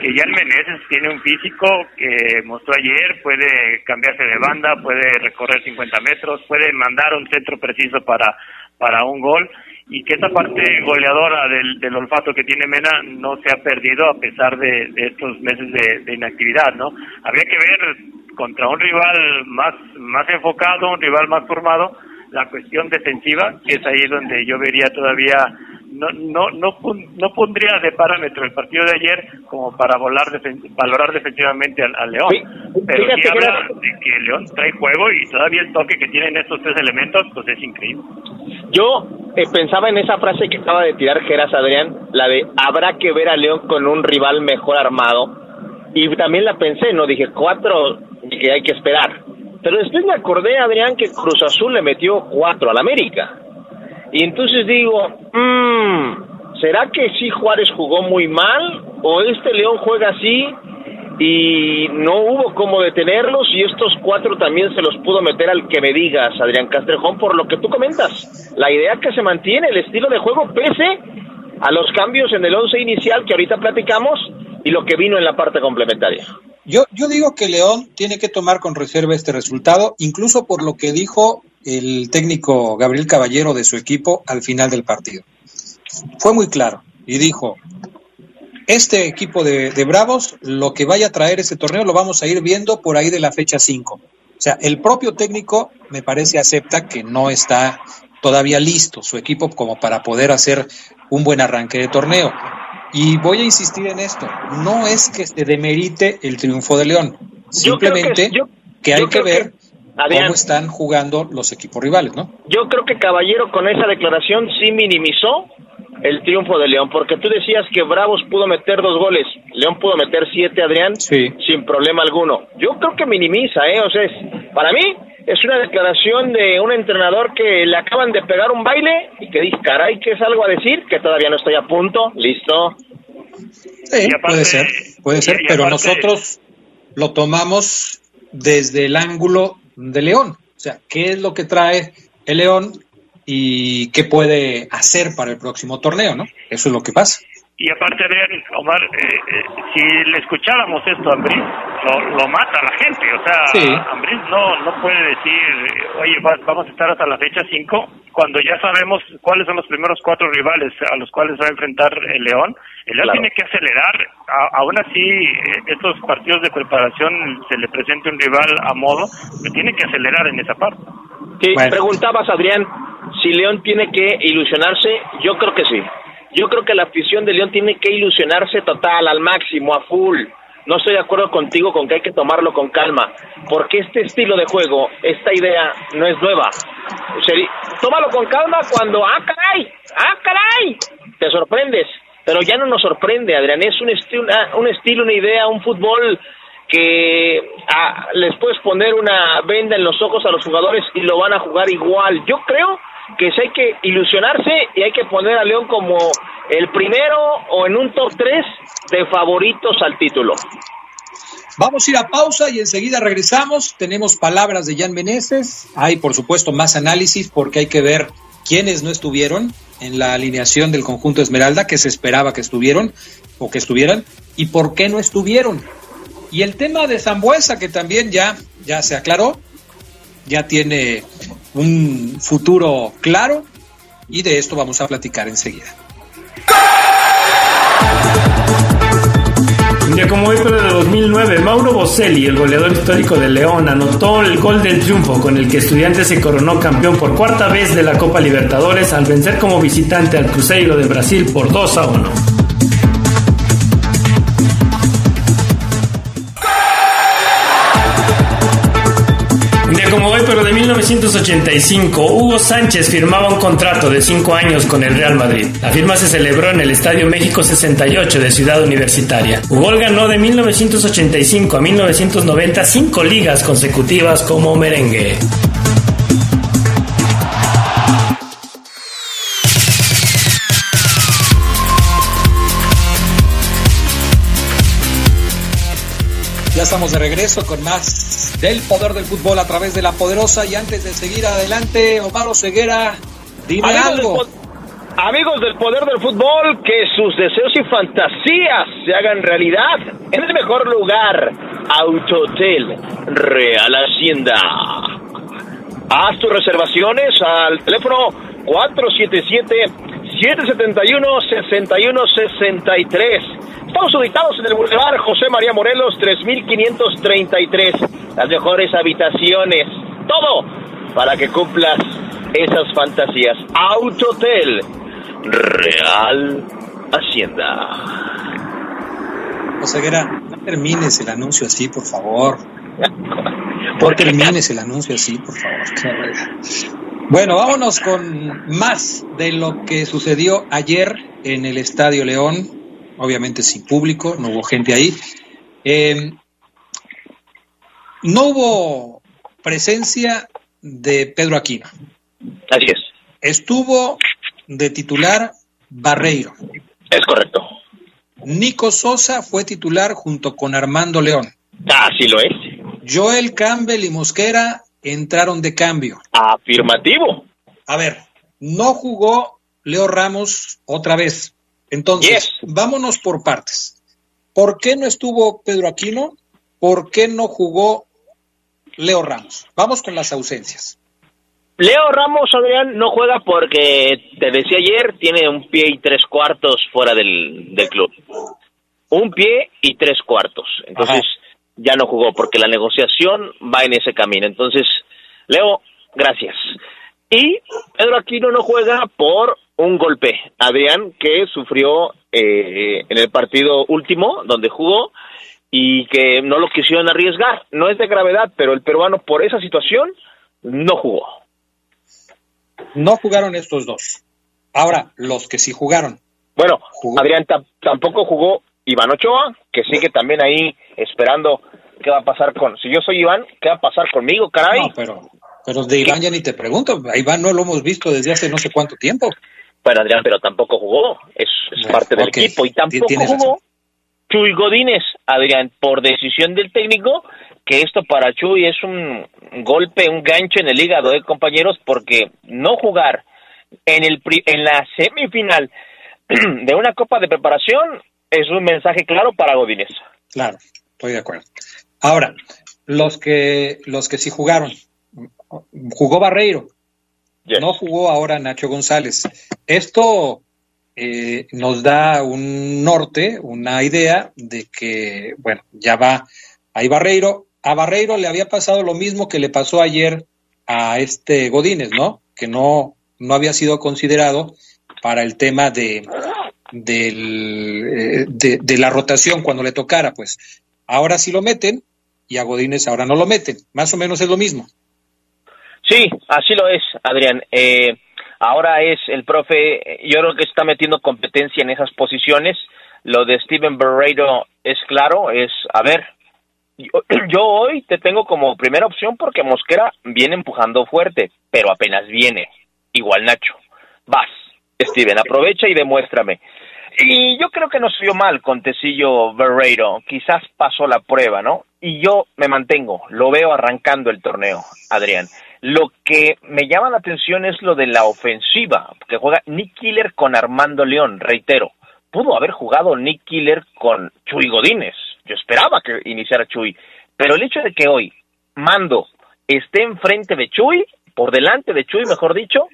que Jan Meneses tiene un físico que mostró ayer, puede cambiarse de banda, puede recorrer 50 metros, puede mandar un centro preciso para, para un gol y que esa parte goleadora del, olfato que tiene Mena no se ha perdido a pesar de, estos meses de, inactividad, ¿no? Habría que ver contra un rival más, más enfocado, un rival más formado, la cuestión defensiva, que es ahí donde yo vería todavía no, no, no, no pondría de parámetro el partido de ayer como para volar valorar defensivamente al, León. Pero si habla de que León trae juego y todavía el toque que tienen estos tres elementos, pues es increíble. Yo eh, pensaba en esa frase que acaba de tirar Geras Adrián, la de habrá que ver a León con un rival mejor armado. Y también la pensé, no dije cuatro que hay que esperar. Pero después me acordé, Adrián, que Cruz Azul le metió cuatro al América. Y entonces digo, mmm, ¿será que sí Juárez jugó muy mal? ¿O este León juega así y no hubo cómo detenerlos y estos cuatro también se los pudo meter al que me digas, Adrián Castrejón, por lo que tú comentas. La idea que se mantiene, el estilo de juego, pese a los cambios en el once inicial que ahorita platicamos y lo que vino en la parte complementaria. Yo, yo digo que León tiene que tomar con reserva este resultado, incluso por lo que dijo el técnico Gabriel Caballero de su equipo al final del partido. Fue muy claro y dijo, este equipo de, Bravos, lo que vaya a traer ese torneo lo vamos a ir viendo por ahí de la fecha 5. O sea, el propio técnico me parece acepta que no está todavía listo su equipo como para poder hacer un buen arranque de torneo. Y voy a insistir en esto, no es que se demerite el triunfo de León, simplemente que, hay que ver cómo están jugando los equipos rivales, ¿no? Yo creo que Caballero con esa declaración sí minimizó el triunfo de León, porque tú decías que Bravos pudo meter dos goles, León pudo meter siete, Adrián, sin problema alguno. Yo creo que minimiza, ¿eh? O sea, para mí es una declaración de un entrenador que le acaban de pegar un baile y que dice, caray, que es algo a decir, que todavía no estoy a punto, listo. Sí, puede ser, puede ser, pero nosotros lo tomamos desde el ángulo de León. O sea, ¿qué es lo que trae el León y qué puede hacer para el próximo torneo, ¿no? Eso es lo que pasa. Y aparte, de Omar, eh, eh, si le escucháramos esto a Ambriz, lo, mata a la gente. O sea, sí. no, no puede decir, oye, vamos a estar hasta la fecha 5, cuando ya sabemos cuáles son los primeros cuatro rivales a los cuales va a enfrentar el León. El León tiene que acelerar. aún así, eh, estos partidos de preparación se le presente un rival a modo, tiene que acelerar en esa parte. Sí, preguntabas, Adrián, si León tiene que ilusionarse. Yo creo que sí. Yo creo que la afición de León tiene que ilusionarse total, al máximo, a full. No estoy de acuerdo contigo con que hay que tomarlo con calma, porque este estilo de juego, esta idea no es nueva. tómalo con calma cuando, ah, caray, ah, caray, te sorprendes. Pero ya no nos sorprende, Adrián, es un, estilo, un estilo, una idea, un fútbol que ah, les puedes poner una venda en los ojos a los jugadores y lo van a jugar igual. Yo creo que si hay que ilusionarse y hay que poner a León como el primero o en un top 3 de favoritos al título. Vamos a ir a pausa y enseguida regresamos. Tenemos palabras de Jan Meneses. Hay, por supuesto, más análisis porque hay que ver quiénes no estuvieron en la alineación del conjunto Esmeralda, que se esperaba que estuvieron o que estuvieran, y por qué no estuvieron. Y el tema de Zambuesa, que también ya, ya se aclaró, ya tiene un futuro claro, y de esto vamos a platicar enseguida. Un día como hoy, pero de 2009, Mauro Boselli, el goleador histórico de León, anotó el gol del triunfo con el que Estudiantes se coronó campeón por cuarta vez de la Copa Libertadores al vencer como visitante al Cruzeiro de Brasil por 2 a 1. Pero de 1985, Hugo Sánchez firmaba un contrato de cinco años con el Real Madrid. La firma se celebró en el Estadio México 68 de Ciudad Universitaria. Hugo ganó de 1985 a 1990 cinco ligas consecutivas como merengue. Estamos de regreso con más del poder del fútbol a través de la poderosa. Y antes de seguir adelante, Omar Ceguera, dime algo. amigos del poder del fútbol, que sus deseos y fantasías se hagan realidad en el mejor lugar, Autotel Real Hacienda. Haz tus reservaciones al teléfono 477 771-6163. Estamos ubicados en el Boulevard José María Morelos 3533. Las mejores habitaciones. Todo para que cumplas esas fantasías. Autotel Real Hacienda. Oseguera, no termines el anuncio así, por favor. No termines el anuncio así, por favor. Bueno, vámonos con más de lo que sucedió ayer en el Estadio León, obviamente sin público, no hubo gente ahí. Em, no hubo presencia de Pedro Aquino. Así es. Estuvo de titular Barreiro. Es correcto. Nico Sosa fue titular junto con Armando León. Así lo es. Joel Campbell y Mosquera entraron de cambio. Afirmativo. A ver, no jugó Leo Ramos otra vez. Entonces, vámonos por partes. ¿Por qué no estuvo Pedro Aquino? ¿Por qué no jugó Leo Ramos? Vamos con las ausencias. Leo Ramos, Adrián, no juega porque, te decía ayer, tiene un pie y tres cuartos fuera del, club. Un pie y tres cuartos. Entonces, ya no jugó porque la negociación va en ese camino. Entonces, Leo, gracias. Y Pedro Aquino no juega por un golpe, Adrián, que sufrió eh, en el partido último donde jugó y que no lo quisieron arriesgar. No es de gravedad, pero el peruano por esa situación no jugó. No jugaron estos dos. Ahora, los que sí jugaron. Bueno, Adrián tampoco jugó Iván Ochoa, que sigue también ahí esperando qué va a pasar con. Si yo soy Iván, ¿qué va a pasar conmigo, caray? No, pero, pero de Iván ya ni te pregunto. A Iván no lo hemos visto desde hace no sé cuánto tiempo. Bueno, Adrián, pero tampoco jugó. Es, parte del equipo. Y tampoco jugó Chuy Godínez, Adrián, por decisión del técnico, que esto para Chuy es un golpe, un gancho en el hígado, ¿eh, compañeros? Porque no jugar en, el, en la semifinal de una copa de preparación es un mensaje claro para Godínez. Claro, estoy de acuerdo. Ahora, los que, los que sí jugaron, jugó Barreiro, no jugó ahora Nacho González. Esto eh, nos da un norte, una idea de que, bueno, ya va ahí Barreiro. A Barreiro le había pasado lo mismo que le pasó ayer a este Godínez, ¿no? Que no, no había sido considerado para el tema de, del, eh, de, la rotación cuando le tocara, pues ahora sí lo meten y a Godínez ahora no lo meten. Más o menos es lo mismo. Sí, así lo es, Adrián. Eh, ahora es el profe, yo creo que está metiendo competencia en esas posiciones. Lo de Steven Barreiro es claro, es, a ver, yo, hoy te tengo como primera opción porque Mosquera viene empujando fuerte, pero apenas viene. Igual Nacho. Vas, Steven, aprovecha y demuéstrame. Y yo creo que no se vio mal con Tecillo Barreiro. Quizás pasó la prueba, ¿no? Y yo me mantengo, lo veo arrancando el torneo, Adrián. Lo que me llama la atención es lo de la ofensiva, que juega Nick Killer con Armando León, reitero. Pudo haber jugado Nick Killer con Chuy Godínez. Yo esperaba que iniciara Chuy. Pero el hecho de que hoy Mando esté enfrente de Chuy, por delante de Chuy, mejor dicho,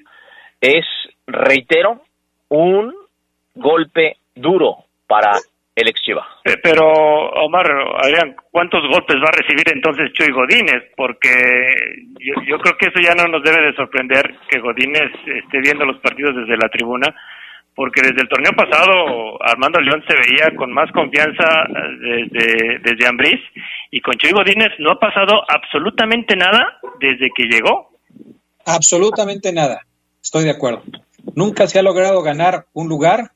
es, reitero, un golpe duro para el ex Pero, Omar, Adrián, ¿cuántos golpes va a recibir entonces Chuy Godínez? Porque yo, yo, creo que eso ya no nos debe de sorprender que Godínez esté viendo los partidos desde la tribuna, porque desde el torneo pasado Armando León se veía con más confianza eh, desde, desde Ambriz y con Chuy Godínez no ha pasado absolutamente nada desde que llegó. Absolutamente nada, estoy de acuerdo. Nunca se ha logrado ganar un lugar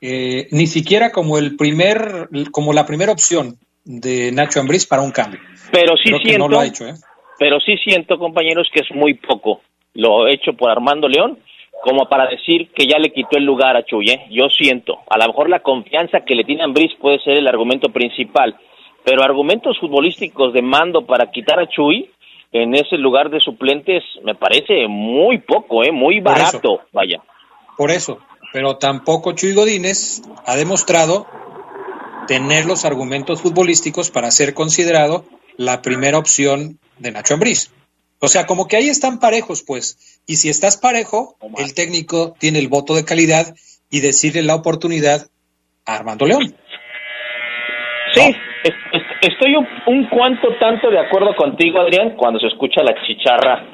eh, ni siquiera como el primer, como la primera opción de Nacho Ambriz para un cambio. Pero sí siento, ¿eh? pero sí siento, compañeros, que es muy poco lo hecho por Armando León como para decir que ya le quitó el lugar a Chuy. ¿eh? Yo siento, a lo mejor la confianza que le tiene Ambriz puede ser el argumento principal, pero argumentos futbolísticos de mando para quitar a Chuy en ese lugar de suplentes me parece muy poco, ¿eh? muy barato, vaya. Por eso, pero tampoco Chuy Godínez ha demostrado tener los argumentos futbolísticos para ser considerado la primera opción de Nacho Ambriz. O sea, como que ahí están parejos, pues. Y si estás parejo, el técnico tiene el voto de calidad y decirle la oportunidad a Armando León. Sí, estoy un, un, cuanto tanto de acuerdo contigo, Adrián, cuando se escucha la chicharra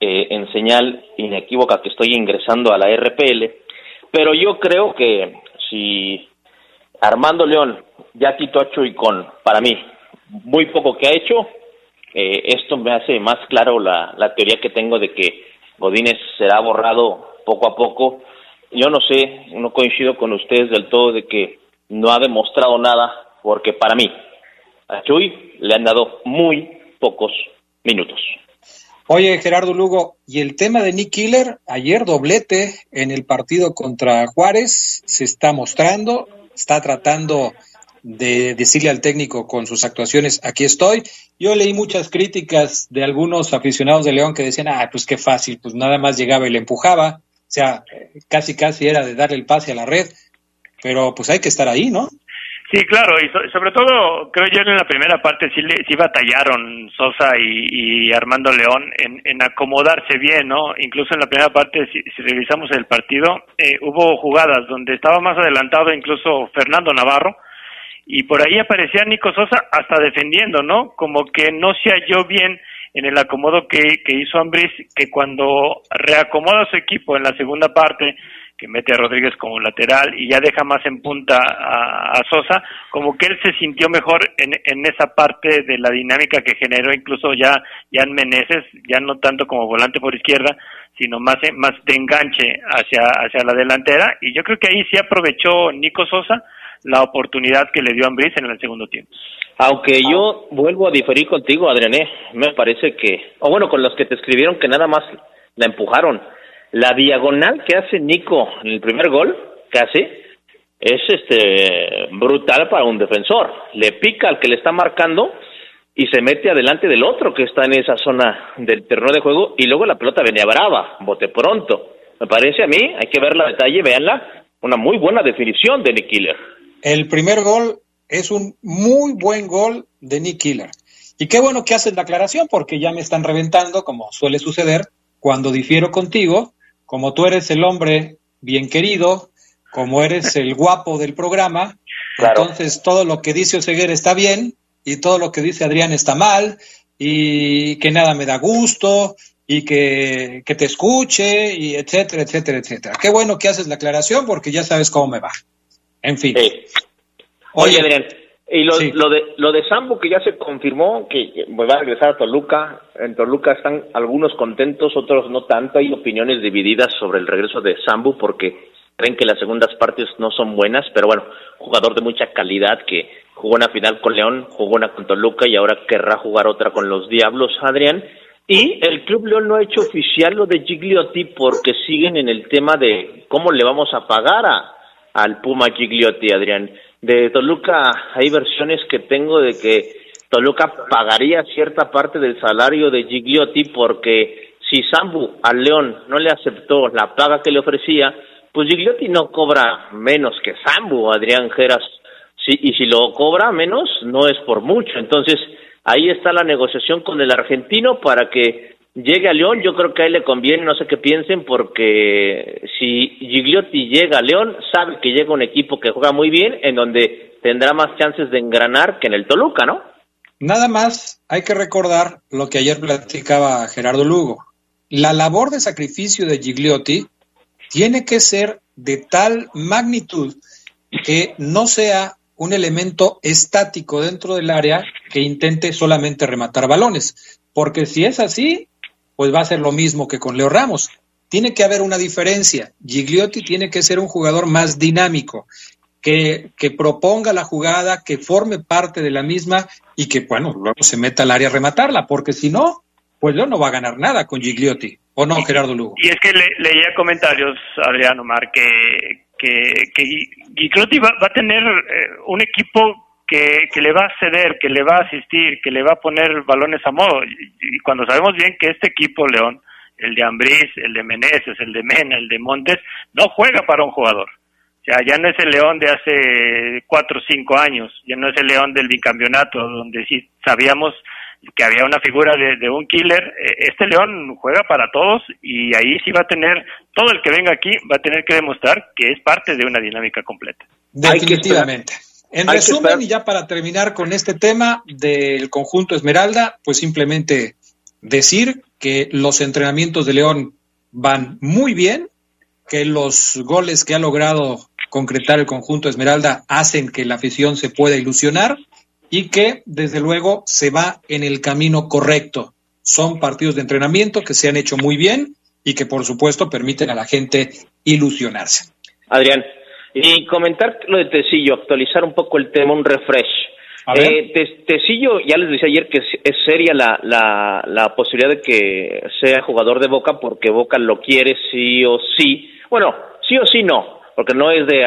eh, en señal inequívoca que estoy ingresando a la RPL pero yo creo que si Armando León ya quitó a con, para mí, muy poco que ha hecho, eh, esto me hace más claro la, la teoría que tengo de que Godínez será borrado poco a poco. Yo no sé, no coincido con ustedes del todo de que no ha demostrado nada, porque para mí, a Chuy le han dado muy pocos minutos. Oye, Gerardo Lugo, y el tema de Nick Killer, ayer doblete en el partido contra Juárez, se está mostrando, está tratando de decirle al técnico con sus actuaciones, aquí estoy. Yo leí muchas críticas de algunos aficionados de León que decían, ah, pues qué fácil, pues nada más llegaba y le empujaba, o sea, casi casi era de darle el pase a la red, pero pues hay que estar ahí, ¿no? Sí, claro, y sobre todo creo yo en la primera parte sí, sí batallaron Sosa y, Armando León en, acomodarse bien, ¿no? Incluso en la primera parte, si, revisamos el partido, eh, hubo jugadas donde estaba más adelantado incluso Fernando Navarro y por ahí aparecía Nico Sosa hasta defendiendo, ¿no? Como que no se halló bien en el acomodo que, que hizo Ambris, que cuando reacomoda su equipo en la segunda parte, que mete a Rodríguez como lateral y ya deja más en punta a, Sosa, como que él se sintió mejor en, en, esa parte de la dinámica que generó incluso ya en Meneses, ya no tanto como volante por izquierda, sino más, más de enganche hacia, hacia la delantera, y yo creo que ahí sí aprovechó Nico Sosa la oportunidad que le dio a Ambris en el segundo tiempo. Aunque yo vuelvo a diferir contigo, Adriané, me parece que, o bueno, con los que te escribieron que nada más la empujaron, la diagonal que hace Nico en el primer gol, hace, es este brutal para un defensor. Le pica al que le está marcando y se mete adelante del otro que está en esa zona del terreno de juego y luego la pelota venía brava, bote pronto. Me parece a mí, hay que ver la detalle, véanla, una muy buena definición de Nick Killer. El primer gol es un muy buen gol de Nick Killer. Y qué bueno que haces la aclaración porque ya me están reventando, como suele suceder, cuando difiero contigo como tú eres el hombre bien querido, como eres el guapo del programa, entonces todo lo que dice Oseguer está bien y todo lo que dice Adrián está mal y que nada me da gusto y que, te escuche y etcétera, etcétera, etcétera. Qué bueno que haces la aclaración porque ya sabes cómo me va. En fin. Oye, Adrián, Y lo, lo de lo de Sambu que ya se confirmó que va a regresar a Toluca. En Toluca están algunos contentos, otros no tanto. Hay opiniones divididas sobre el regreso de Sambu porque creen que las segundas partes no son buenas, pero bueno, jugador de mucha calidad que jugó una final con León, jugó una con Toluca y ahora querrá jugar otra con los Diablos, Adrián. Y el Club León no ha hecho oficial lo de Gigliotti porque siguen en el tema de cómo le vamos a pagar a, al Puma Gigliotti, Adrián. De Toluca hay versiones que tengo de que Toluca pagaría cierta parte del salario de Gigliotti porque si Sambu al León no le aceptó la paga que le ofrecía, pues Gigliotti no cobra menos que Sambu, Adrián Geras. y si lo cobra menos, no es por mucho. Entonces, ahí está la negociación con el argentino para que llegue a León. Yo creo que a él le conviene, no sé qué piensen, porque si Gigliotti llega a León, sabe que llega un equipo que juega muy bien, en donde tendrá más chances de engranar que en el Toluca, ¿no? Nada más hay que recordar lo que ayer platicaba Gerardo Lugo. La labor de sacrificio de Gigliotti tiene que ser de tal magnitud que no sea un elemento estático dentro del área que intente solamente rematar balones. Porque si es así, pues va a ser lo mismo que con Leo Ramos. Tiene que haber una diferencia. Gigliotti tiene que ser un jugador más dinámico, que, que proponga la jugada, que forme parte de la misma y que, bueno, luego se meta al área a rematarla, porque si no, pues Leo no va a ganar nada con Gigliotti. ¿O no, Gerardo Lugo? Y es que leía comentarios, Adrián Omar, que, que, que va, a tener eh, un equipo que, que, le va a ceder, que le va a asistir, que le va a poner balones a modo. Y, cuando sabemos bien que este equipo, León, el de Ambriz, el de Meneses, el de Mena, el de Montes, no juega para un jugador. O sea, ya no es el León de hace cuatro o cinco años, ya no es el León del bicampeonato, donde sí sabíamos que había una figura de, un killer. Eh, este León juega para todos y ahí sí va a tener, todo el que venga aquí va a tener que demostrar que es parte de una dinámica completa. Definitivamente. En resumen, y ya para terminar con este tema del conjunto Esmeralda, pues simplemente decir que los entrenamientos de León van muy bien, que los goles que ha logrado concretar el conjunto Esmeralda hacen que la afición se pueda ilusionar y que desde luego se va en el camino correcto. Son partidos de entrenamiento que se han hecho muy bien y que por supuesto permiten a la gente ilusionarse. Adrián, y comentar lo de Tecillo, actualizar un poco el tema, un refresh. Eh, Tecillo, ya les decía ayer que es seria la, la, la posibilidad de que sea jugador de Boca porque Boca lo quiere sí o sí. Bueno, sí o sí no, porque no es de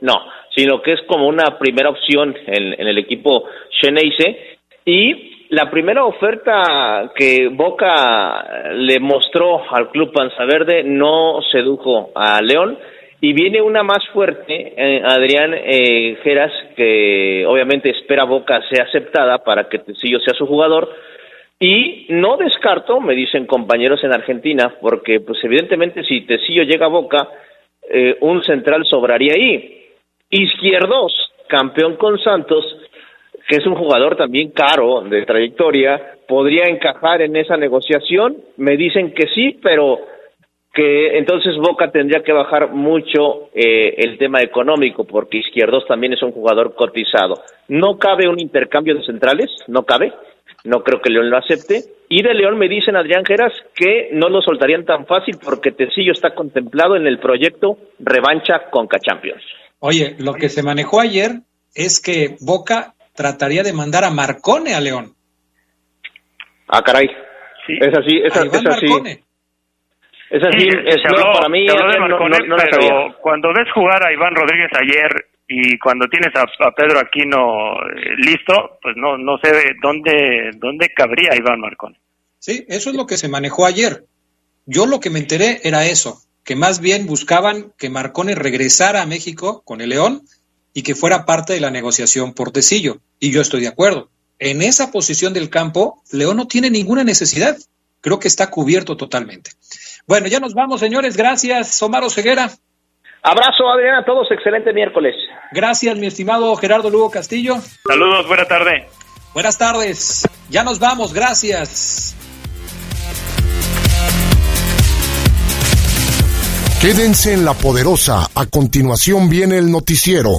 no, sino que es como una primera opción en, el equipo Xeneize. Y la primera oferta que Boca le mostró al club Panza Verde no sedujo a León. Y viene una más fuerte, eh, Adrián eh, Geras, que obviamente espera Boca sea aceptada para que Tecillo sea su jugador. Y no descarto, me dicen compañeros en Argentina, porque pues evidentemente si Tecillo llega a Boca, eh, un central sobraría ahí. Izquierdos, campeón con Santos, que es un jugador también caro de trayectoria, podría encajar en esa negociación. Me dicen que sí, pero que entonces Boca tendría que bajar mucho eh, el tema económico, porque Izquierdos también es un jugador cotizado. No cabe un intercambio de centrales, no cabe. No creo que León lo acepte. Y de León me dicen Adrián Geras que no lo soltarían tan fácil porque Tecillo está contemplado en el proyecto Revancha con Champions. Oye, lo que se manejó ayer es que Boca trataría de mandar a Marcone a León. Ah, caray. Sí. Es así, es, así. Es así, es, para mí pero cuando ves jugar a Iván Rodríguez ayer y cuando tienes a, Pedro Aquino eh, listo, pues no no sé dónde dónde cabría Iván Marcone. Sí, eso es lo que se manejó ayer. Yo lo que me enteré era eso, que más bien buscaban que Marcone regresara a México con el León y que fuera parte de la negociación por Tecillo. Y yo estoy de acuerdo. En esa posición del campo, León no tiene ninguna necesidad. Creo que está cubierto totalmente. Bueno, ya nos vamos, señores. Gracias, Omar Ceguera. Abrazo, Adrián, a todos. Excelente miércoles. Gracias, mi estimado Gerardo Lugo Castillo. Saludos, buena tarde. Buenas tardes. Ya nos vamos. Gracias. Quédense en la poderosa. A continuación viene el noticiero.